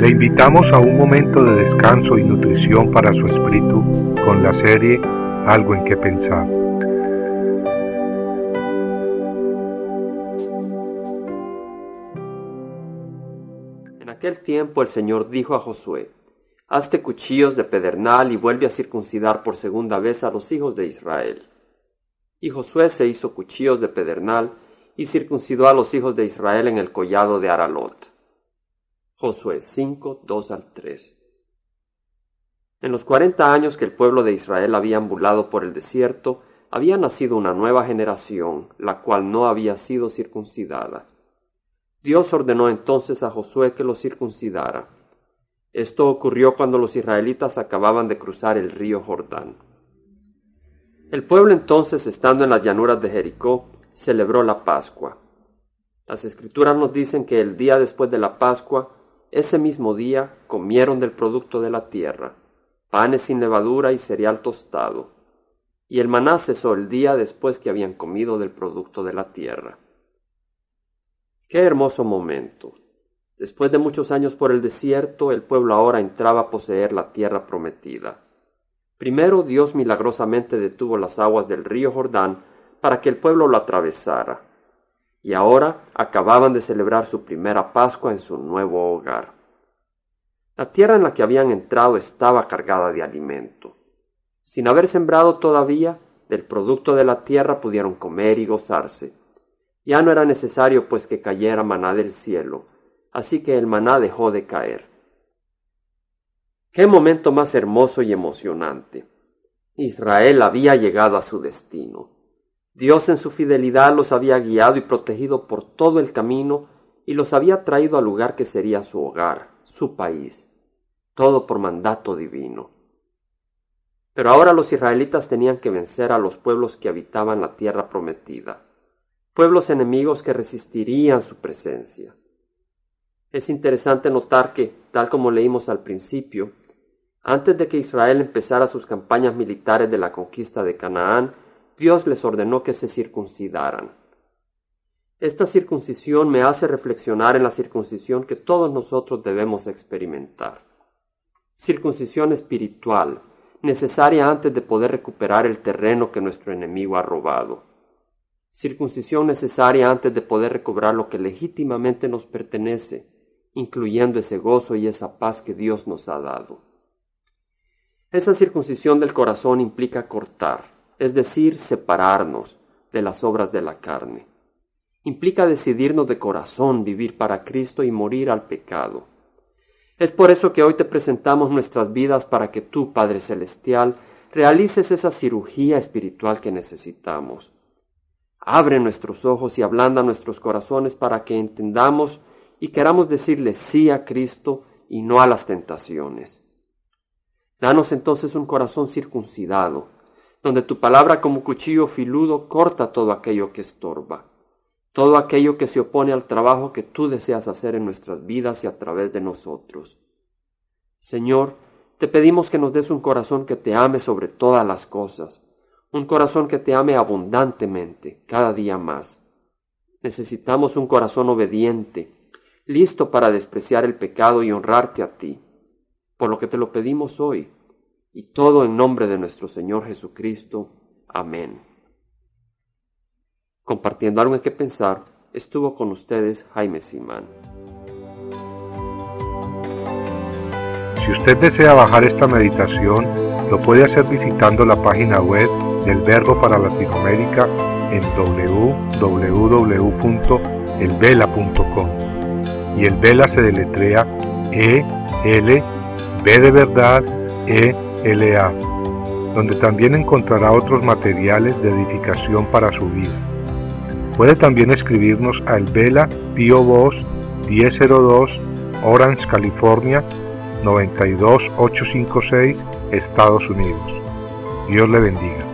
Le invitamos a un momento de descanso y nutrición para su espíritu con la serie Algo en que pensar. En aquel tiempo el Señor dijo a Josué, Hazte cuchillos de pedernal y vuelve a circuncidar por segunda vez a los hijos de Israel. Y Josué se hizo cuchillos de pedernal y circuncidó a los hijos de Israel en el collado de Aralot. Josué 5, 2 al 3. En los cuarenta años que el pueblo de Israel había ambulado por el desierto, había nacido una nueva generación, la cual no había sido circuncidada. Dios ordenó entonces a Josué que lo circuncidara. Esto ocurrió cuando los israelitas acababan de cruzar el río Jordán. El pueblo entonces, estando en las llanuras de Jericó, celebró la Pascua. Las escrituras nos dicen que el día después de la Pascua, ese mismo día comieron del producto de la tierra, panes sin levadura y cereal tostado, y el maná cesó el día después que habían comido del producto de la tierra. Qué hermoso momento. Después de muchos años por el desierto, el pueblo ahora entraba a poseer la tierra prometida. Primero Dios milagrosamente detuvo las aguas del río Jordán para que el pueblo lo atravesara y ahora acababan de celebrar su primera Pascua en su nuevo hogar. La tierra en la que habían entrado estaba cargada de alimento. Sin haber sembrado todavía, del producto de la tierra pudieron comer y gozarse. Ya no era necesario pues que cayera maná del cielo, así que el maná dejó de caer. Qué momento más hermoso y emocionante. Israel había llegado a su destino. Dios en su fidelidad los había guiado y protegido por todo el camino y los había traído al lugar que sería su hogar, su país, todo por mandato divino. Pero ahora los israelitas tenían que vencer a los pueblos que habitaban la tierra prometida, pueblos enemigos que resistirían su presencia. Es interesante notar que, tal como leímos al principio, antes de que Israel empezara sus campañas militares de la conquista de Canaán, Dios les ordenó que se circuncidaran. Esta circuncisión me hace reflexionar en la circuncisión que todos nosotros debemos experimentar. Circuncisión espiritual, necesaria antes de poder recuperar el terreno que nuestro enemigo ha robado. Circuncisión necesaria antes de poder recobrar lo que legítimamente nos pertenece, incluyendo ese gozo y esa paz que Dios nos ha dado. Esa circuncisión del corazón implica cortar, es decir, separarnos de las obras de la carne. Implica decidirnos de corazón vivir para Cristo y morir al pecado. Es por eso que hoy te presentamos nuestras vidas para que tú, Padre Celestial, realices esa cirugía espiritual que necesitamos. Abre nuestros ojos y ablanda nuestros corazones para que entendamos y queramos decirle sí a Cristo y no a las tentaciones. Danos entonces un corazón circuncidado, donde tu palabra como cuchillo filudo corta todo aquello que estorba, todo aquello que se opone al trabajo que tú deseas hacer en nuestras vidas y a través de nosotros. Señor, te pedimos que nos des un corazón que te ame sobre todas las cosas, un corazón que te ame abundantemente, cada día más. Necesitamos un corazón obediente, listo para despreciar el pecado y honrarte a ti, por lo que te lo pedimos hoy y todo en nombre de nuestro Señor Jesucristo. Amén. Compartiendo algo en que pensar, estuvo con ustedes Jaime Simán. Si usted desea bajar esta meditación, lo puede hacer visitando la página web del Verbo para Latinoamérica en www.elvela.com. Y el Vela se deletrea E L B de verdad E LA, donde también encontrará otros materiales de edificación para su vida. Puede también escribirnos al Vela Pio Box 1002 Orange, California 92856, Estados Unidos. Dios le bendiga.